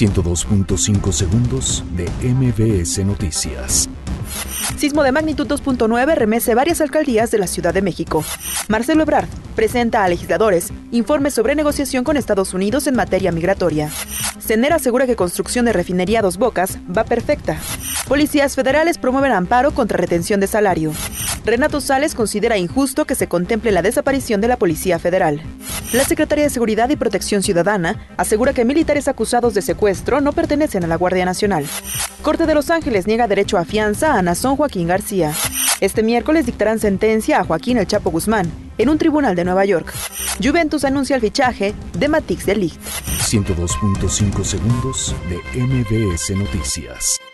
102.5 segundos de MBS Noticias. Sismo de magnitud 2.9 remece varias alcaldías de la Ciudad de México. Marcelo Ebrard presenta a legisladores informes sobre negociación con Estados Unidos en materia migratoria. Cener asegura que construcción de refinería Dos Bocas va perfecta. Policías federales promueven amparo contra retención de salario. Renato Sales considera injusto que se contemple la desaparición de la Policía Federal. La Secretaría de Seguridad y Protección Ciudadana asegura que militares acusados de secuestro no pertenecen a la Guardia Nacional. Corte de Los Ángeles niega derecho a fianza a Nazón Joaquín García. Este miércoles dictarán sentencia a Joaquín El Chapo Guzmán en un tribunal de Nueva York. Juventus anuncia el fichaje de Matix de Ligt. 102.5 segundos de MBS Noticias.